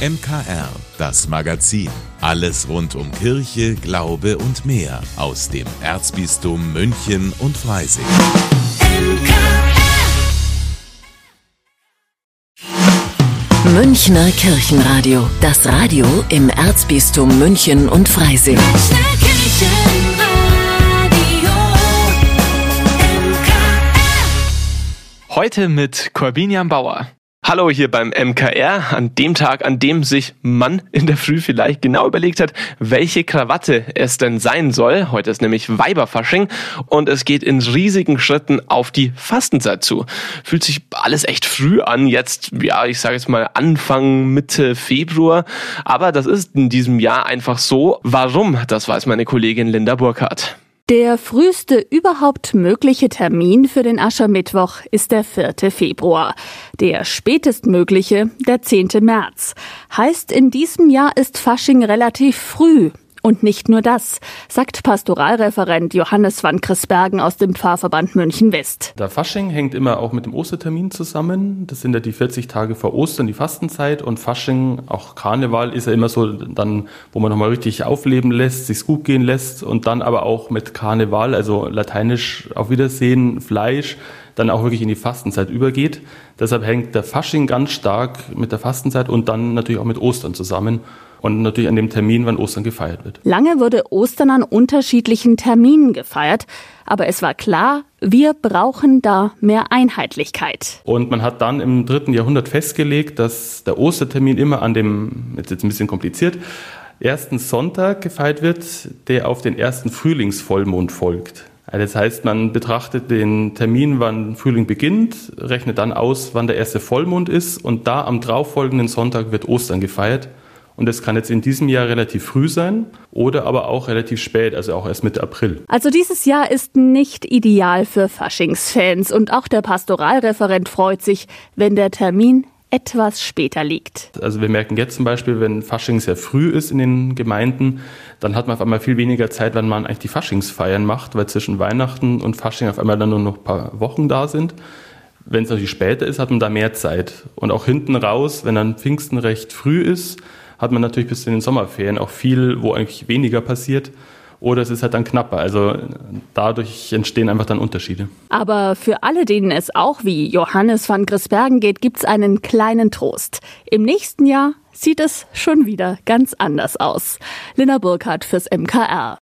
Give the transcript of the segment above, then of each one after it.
MKR, das Magazin. Alles rund um Kirche, Glaube und mehr aus dem Erzbistum München und Freising. Münchner Kirchenradio. Das Radio im Erzbistum München und Freising. Heute mit Corbinian Bauer. Hallo hier beim MKR, an dem Tag, an dem sich Mann in der Früh vielleicht genau überlegt hat, welche Krawatte es denn sein soll. Heute ist nämlich Weiberfasching und es geht in riesigen Schritten auf die Fastenzeit zu. Fühlt sich alles echt früh an, jetzt, ja, ich sage jetzt mal Anfang, Mitte Februar. Aber das ist in diesem Jahr einfach so. Warum? Das weiß meine Kollegin Linda Burkhardt. Der früheste überhaupt mögliche Termin für den Aschermittwoch ist der 4. Februar. Der spätestmögliche der 10. März. Heißt, in diesem Jahr ist Fasching relativ früh. Und nicht nur das, sagt Pastoralreferent Johannes van Chrisbergen aus dem Pfarrverband München West. Der Fasching hängt immer auch mit dem Ostertermin zusammen. Das sind ja die 40 Tage vor Ostern, die Fastenzeit. Und Fasching, auch Karneval, ist ja immer so dann, wo man nochmal richtig aufleben lässt, sich gut gehen lässt. Und dann aber auch mit Karneval, also lateinisch auf Wiedersehen, Fleisch, dann auch wirklich in die Fastenzeit übergeht. Deshalb hängt der Fasching ganz stark mit der Fastenzeit und dann natürlich auch mit Ostern zusammen und natürlich an dem Termin, wann Ostern gefeiert wird. Lange wurde Ostern an unterschiedlichen Terminen gefeiert, aber es war klar, wir brauchen da mehr Einheitlichkeit. Und man hat dann im dritten Jahrhundert festgelegt, dass der Ostertermin immer an dem, jetzt jetzt ein bisschen kompliziert, ersten Sonntag gefeiert wird, der auf den ersten Frühlingsvollmond folgt. Das heißt, man betrachtet den Termin, wann Frühling beginnt, rechnet dann aus, wann der erste Vollmond ist und da am darauffolgenden Sonntag wird Ostern gefeiert. Und das kann jetzt in diesem Jahr relativ früh sein oder aber auch relativ spät, also auch erst Mitte April. Also dieses Jahr ist nicht ideal für Faschingsfans und auch der Pastoralreferent freut sich, wenn der Termin etwas später liegt. Also wir merken jetzt zum Beispiel, wenn Fasching sehr früh ist in den Gemeinden, dann hat man auf einmal viel weniger Zeit, wenn man eigentlich die Faschingsfeiern macht, weil zwischen Weihnachten und Fasching auf einmal dann nur noch ein paar Wochen da sind. Wenn es natürlich später ist, hat man da mehr Zeit. Und auch hinten raus, wenn dann Pfingsten recht früh ist, hat man natürlich bis zu den Sommerferien auch viel, wo eigentlich weniger passiert. Oder es ist halt dann knapper. Also dadurch entstehen einfach dann Unterschiede. Aber für alle, denen es auch wie Johannes van Grisbergen geht, gibt es einen kleinen Trost. Im nächsten Jahr sieht es schon wieder ganz anders aus. Lina Burkhardt fürs MKR.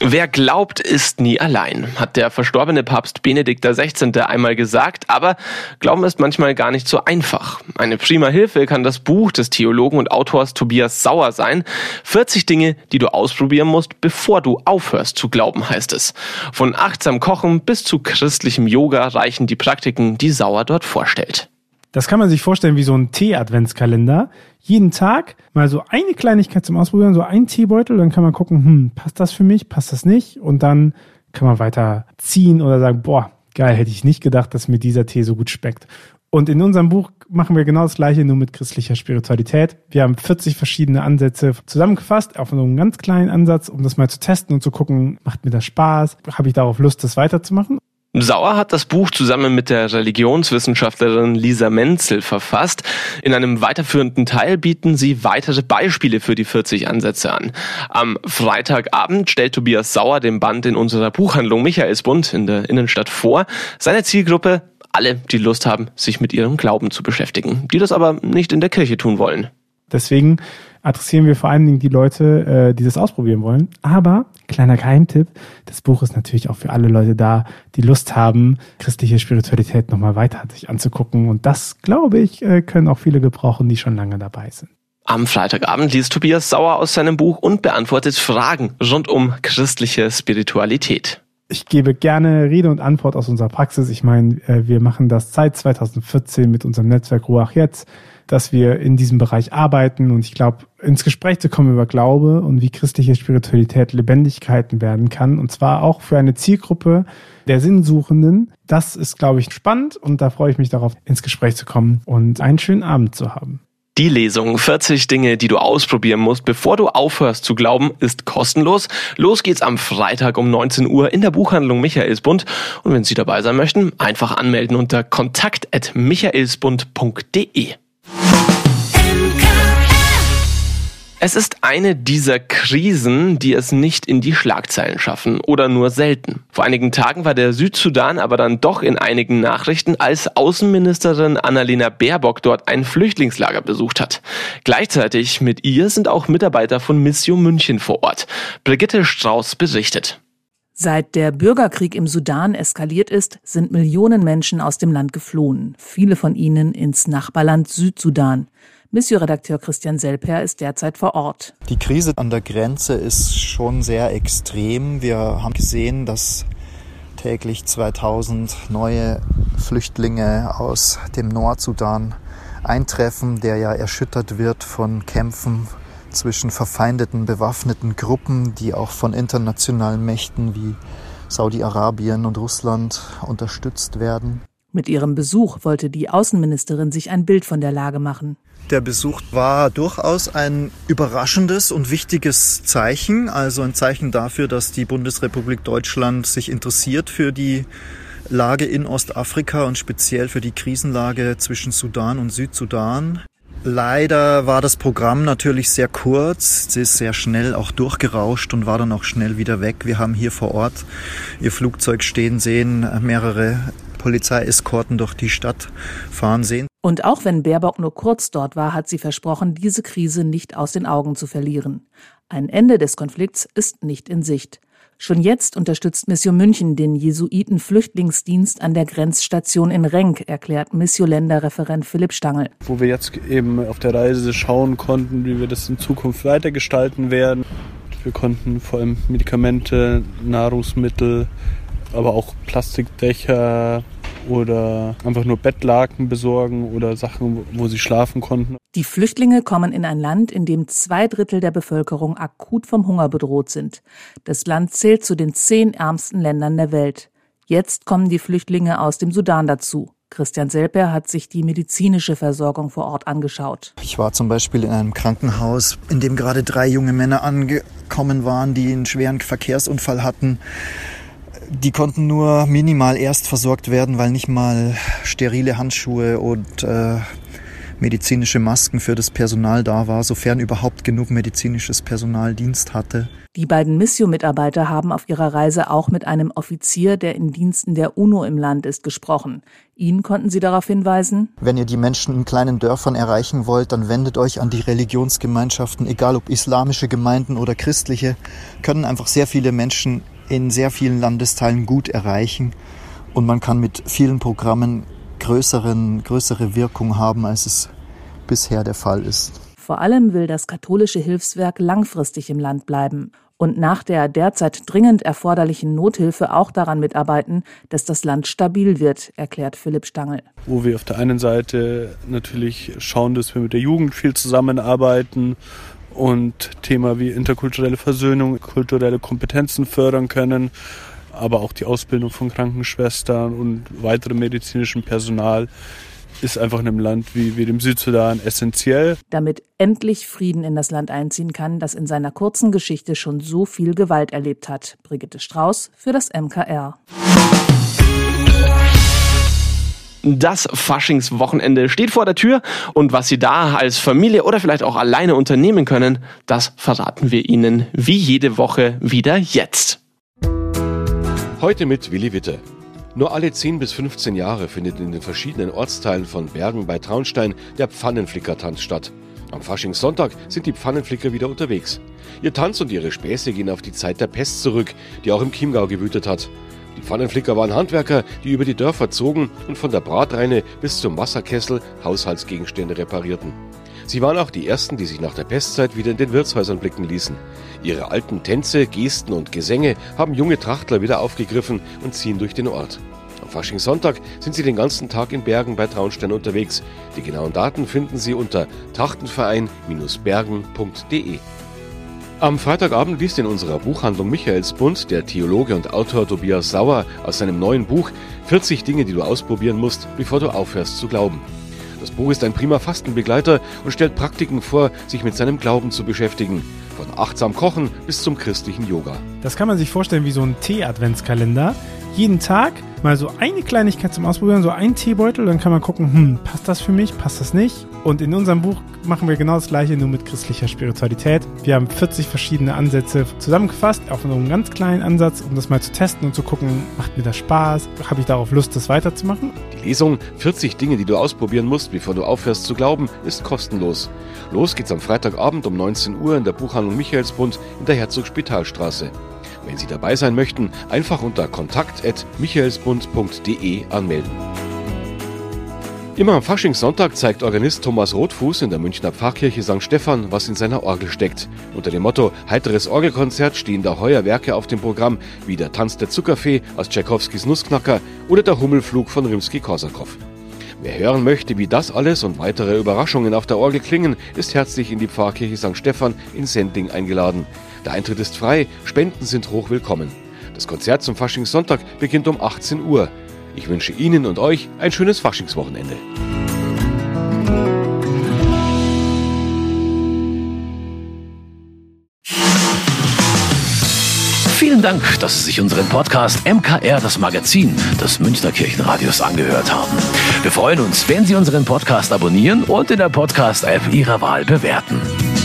Wer glaubt, ist nie allein, hat der verstorbene Papst Benedikt XVI. einmal gesagt, aber Glauben ist manchmal gar nicht so einfach. Eine prima Hilfe kann das Buch des Theologen und Autors Tobias Sauer sein. 40 Dinge, die du ausprobieren musst, bevor du aufhörst zu glauben, heißt es. Von achtsam Kochen bis zu christlichem Yoga reichen die Praktiken, die Sauer dort vorstellt. Das kann man sich vorstellen wie so ein Tee-Adventskalender. Jeden Tag mal so eine Kleinigkeit zum Ausprobieren, so ein Teebeutel, dann kann man gucken, hm, passt das für mich, passt das nicht? Und dann kann man weiter ziehen oder sagen, boah, geil, hätte ich nicht gedacht, dass mir dieser Tee so gut schmeckt. Und in unserem Buch machen wir genau das Gleiche, nur mit christlicher Spiritualität. Wir haben 40 verschiedene Ansätze zusammengefasst, auf so einen ganz kleinen Ansatz, um das mal zu testen und zu gucken, macht mir das Spaß? Habe ich darauf Lust, das weiterzumachen? Sauer hat das Buch zusammen mit der Religionswissenschaftlerin Lisa Menzel verfasst. In einem weiterführenden Teil bieten sie weitere Beispiele für die 40 Ansätze an. Am Freitagabend stellt Tobias Sauer den Band in unserer Buchhandlung Michaelsbund in der Innenstadt vor. Seine Zielgruppe alle, die Lust haben, sich mit ihrem Glauben zu beschäftigen, die das aber nicht in der Kirche tun wollen. Deswegen adressieren wir vor allen Dingen die Leute, äh, die das ausprobieren wollen. Aber, kleiner Geheimtipp, das Buch ist natürlich auch für alle Leute da, die Lust haben, christliche Spiritualität nochmal weiter sich anzugucken. Und das, glaube ich, äh, können auch viele gebrauchen, die schon lange dabei sind. Am Freitagabend liest Tobias Sauer aus seinem Buch und beantwortet Fragen rund um christliche Spiritualität. Ich gebe gerne Rede und Antwort aus unserer Praxis. Ich meine, äh, wir machen das seit 2014 mit unserem Netzwerk Ruach jetzt dass wir in diesem Bereich arbeiten und ich glaube, ins Gespräch zu kommen über Glaube und wie christliche Spiritualität Lebendigkeiten werden kann und zwar auch für eine Zielgruppe der Sinnsuchenden. Das ist, glaube ich, spannend und da freue ich mich darauf, ins Gespräch zu kommen und einen schönen Abend zu haben. Die Lesung 40 Dinge, die du ausprobieren musst, bevor du aufhörst zu glauben, ist kostenlos. Los geht's am Freitag um 19 Uhr in der Buchhandlung Michaelsbund. Und wenn Sie dabei sein möchten, einfach anmelden unter kontakt.michaelsbund.de. Es ist eine dieser Krisen, die es nicht in die Schlagzeilen schaffen oder nur selten. Vor einigen Tagen war der Südsudan aber dann doch in einigen Nachrichten, als Außenministerin Annalena Baerbock dort ein Flüchtlingslager besucht hat. Gleichzeitig mit ihr sind auch Mitarbeiter von Mission München vor Ort. Brigitte Strauß berichtet. Seit der Bürgerkrieg im Sudan eskaliert ist, sind Millionen Menschen aus dem Land geflohen, viele von ihnen ins Nachbarland Südsudan. Mission-Redakteur Christian Selper ist derzeit vor Ort. Die Krise an der Grenze ist schon sehr extrem. Wir haben gesehen, dass täglich 2000 neue Flüchtlinge aus dem Nordsudan eintreffen, der ja erschüttert wird von Kämpfen zwischen verfeindeten bewaffneten Gruppen, die auch von internationalen Mächten wie Saudi-Arabien und Russland unterstützt werden. Mit ihrem Besuch wollte die Außenministerin sich ein Bild von der Lage machen. Der Besuch war durchaus ein überraschendes und wichtiges Zeichen, also ein Zeichen dafür, dass die Bundesrepublik Deutschland sich interessiert für die Lage in Ostafrika und speziell für die Krisenlage zwischen Sudan und Südsudan. Leider war das Programm natürlich sehr kurz. Es ist sehr schnell auch durchgerauscht und war dann auch schnell wieder weg. Wir haben hier vor Ort ihr Flugzeug stehen sehen, mehrere Polizeieskorten durch die Stadt fahren sehen. Und auch wenn Baerbock nur kurz dort war, hat sie versprochen, diese Krise nicht aus den Augen zu verlieren. Ein Ende des Konflikts ist nicht in Sicht. Schon jetzt unterstützt Mission München den Jesuiten-Flüchtlingsdienst an der Grenzstation in Renk, erklärt Mission-Länderreferent Philipp Stangl. Wo wir jetzt eben auf der Reise schauen konnten, wie wir das in Zukunft weitergestalten werden. Wir konnten vor allem Medikamente, Nahrungsmittel, aber auch Plastikdächer, oder einfach nur Bettlaken besorgen oder Sachen, wo sie schlafen konnten. Die Flüchtlinge kommen in ein Land, in dem zwei Drittel der Bevölkerung akut vom Hunger bedroht sind. Das Land zählt zu den zehn ärmsten Ländern der Welt. Jetzt kommen die Flüchtlinge aus dem Sudan dazu. Christian Selper hat sich die medizinische Versorgung vor Ort angeschaut. Ich war zum Beispiel in einem Krankenhaus, in dem gerade drei junge Männer angekommen waren, die einen schweren Verkehrsunfall hatten die konnten nur minimal erst versorgt werden, weil nicht mal sterile Handschuhe und äh, medizinische Masken für das Personal da war, sofern überhaupt genug medizinisches Personal Dienst hatte. Die beiden Missio-Mitarbeiter haben auf ihrer Reise auch mit einem Offizier, der in Diensten der UNO im Land ist, gesprochen. Ihn konnten sie darauf hinweisen? Wenn ihr die Menschen in kleinen Dörfern erreichen wollt, dann wendet euch an die Religionsgemeinschaften, egal ob islamische Gemeinden oder christliche, können einfach sehr viele Menschen in sehr vielen Landesteilen gut erreichen und man kann mit vielen Programmen größeren, größere Wirkung haben, als es bisher der Fall ist. Vor allem will das katholische Hilfswerk langfristig im Land bleiben und nach der derzeit dringend erforderlichen Nothilfe auch daran mitarbeiten, dass das Land stabil wird, erklärt Philipp Stangl. Wo wir auf der einen Seite natürlich schauen, dass wir mit der Jugend viel zusammenarbeiten und Thema wie interkulturelle Versöhnung, kulturelle Kompetenzen fördern können, aber auch die Ausbildung von Krankenschwestern und weiterem medizinischem Personal ist einfach in einem Land wie, wie dem Südsudan essentiell. Damit endlich Frieden in das Land einziehen kann, das in seiner kurzen Geschichte schon so viel Gewalt erlebt hat. Brigitte Strauß für das MKR. Das Faschingswochenende steht vor der Tür und was Sie da als Familie oder vielleicht auch alleine unternehmen können, das verraten wir Ihnen wie jede Woche wieder jetzt. Heute mit Willi Witte. Nur alle 10 bis 15 Jahre findet in den verschiedenen Ortsteilen von Bergen bei Traunstein der Pfannenflickertanz statt. Am Faschingssonntag sind die Pfannenflicker wieder unterwegs. Ihr Tanz und ihre Späße gehen auf die Zeit der Pest zurück, die auch im Chiemgau gewütet hat. Die Pfannenflicker waren Handwerker, die über die Dörfer zogen und von der Bratreine bis zum Wasserkessel Haushaltsgegenstände reparierten. Sie waren auch die ersten, die sich nach der Pestzeit wieder in den Wirtshäusern blicken ließen. Ihre alten Tänze, Gesten und Gesänge haben junge Trachtler wieder aufgegriffen und ziehen durch den Ort. Am Faschingssonntag sind sie den ganzen Tag in Bergen bei Traunstein unterwegs. Die genauen Daten finden Sie unter trachtenverein-bergen.de. Am Freitagabend liest in unserer Buchhandlung Michaelsbund der Theologe und Autor Tobias Sauer aus seinem neuen Buch 40 Dinge, die du ausprobieren musst, bevor du aufhörst zu glauben. Das Buch ist ein prima Fastenbegleiter und stellt Praktiken vor, sich mit seinem Glauben zu beschäftigen. Von achtsam Kochen bis zum christlichen Yoga. Das kann man sich vorstellen wie so ein Tee-Adventskalender. Jeden Tag mal so eine Kleinigkeit zum Ausprobieren, so ein Teebeutel, dann kann man gucken, hm, passt das für mich, passt das nicht? Und in unserem Buch machen wir genau das gleiche, nur mit christlicher Spiritualität. Wir haben 40 verschiedene Ansätze zusammengefasst, auf einen ganz kleinen Ansatz, um das mal zu testen und zu gucken, macht mir das Spaß? Habe ich darauf Lust, das weiterzumachen? Die Lesung 40 Dinge, die du ausprobieren musst, bevor du aufhörst zu glauben, ist kostenlos. Los geht's am Freitagabend um 19 Uhr in der Buchhandlung Michaelsbund in der Herzog-Spitalstraße. Wenn Sie dabei sein möchten, einfach unter kontakt.michaelsbund.de anmelden. Immer am Faschingssonntag zeigt Organist Thomas Rotfuß in der Münchner Pfarrkirche St. Stephan, was in seiner Orgel steckt. Unter dem Motto Heiteres Orgelkonzert stehen da heuer Werke auf dem Programm, wie der Tanz der Zuckerfee aus Tchaikovskis Nussknacker oder der Hummelflug von Rimsky-Korsakow. Wer hören möchte, wie das alles und weitere Überraschungen auf der Orgel klingen, ist herzlich in die Pfarrkirche St. Stephan in Sendling eingeladen. Der Eintritt ist frei, Spenden sind hoch willkommen. Das Konzert zum Faschingssonntag beginnt um 18 Uhr. Ich wünsche Ihnen und euch ein schönes Faschingswochenende. Vielen Dank, dass Sie sich unseren Podcast MKR, das Magazin des Münchner Kirchenradios, angehört haben. Wir freuen uns, wenn Sie unseren Podcast abonnieren und in der Podcast-App Ihrer Wahl bewerten.